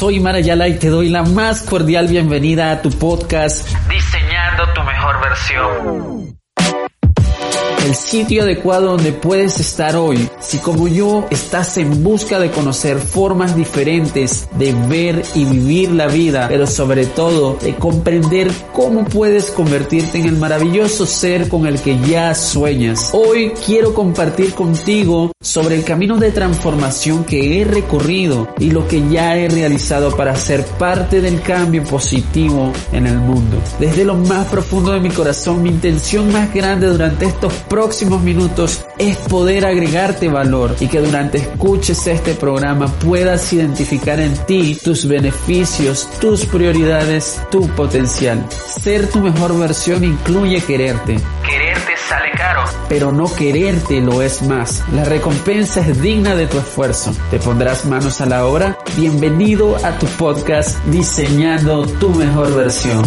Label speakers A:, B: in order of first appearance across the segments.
A: Soy Marayala y te doy la más cordial bienvenida a tu podcast Diseñando tu mejor versión el sitio adecuado donde puedes estar hoy. Si como yo estás en busca de conocer formas diferentes de ver y vivir la vida, pero sobre todo de comprender cómo puedes convertirte en el maravilloso ser con el que ya sueñas. Hoy quiero compartir contigo sobre el camino de transformación que he recorrido y lo que ya he realizado para ser parte del cambio positivo en el mundo. Desde lo más profundo de mi corazón, mi intención más grande durante estos próximos minutos es poder agregarte valor y que durante escuches este programa puedas identificar en ti tus beneficios, tus prioridades, tu potencial. Ser tu mejor versión incluye quererte. Quererte sale caro, pero no quererte lo es más. La recompensa es digna de tu esfuerzo. ¿Te pondrás manos a la obra? Bienvenido a tu podcast Diseñando tu mejor versión.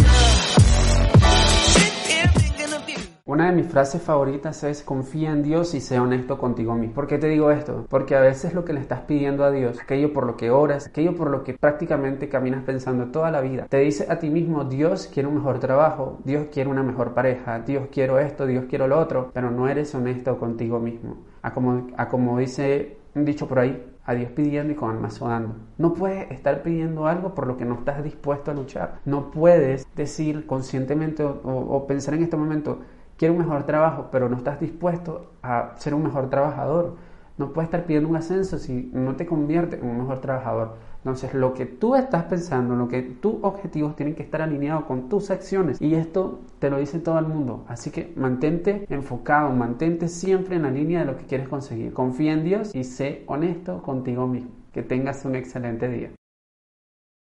A: Una de mis frases favoritas es confía en Dios y sea honesto contigo mismo. ¿Por qué te digo esto? Porque a veces lo que le estás pidiendo a Dios, aquello por lo que oras, aquello por lo que prácticamente caminas pensando toda la vida, te dice a ti mismo, Dios quiere un mejor trabajo, Dios quiere una mejor pareja, Dios quiero esto, Dios quiero lo otro, pero no eres honesto contigo mismo. A como, a como dice un dicho por ahí, a Dios pidiendo y con almas sudando. No puedes estar pidiendo algo por lo que no estás dispuesto a luchar. No puedes decir conscientemente o, o pensar en este momento, quiero un mejor trabajo, pero no estás dispuesto a ser un mejor trabajador. No puedes estar pidiendo un ascenso si no te convierte en un mejor trabajador. Entonces, lo que tú estás pensando, lo que tus objetivos tienen que estar alineados con tus acciones. Y esto te lo dice todo el mundo. Así que mantente enfocado, mantente siempre en la línea de lo que quieres conseguir. Confía en Dios y sé honesto contigo mismo. Que tengas un excelente día.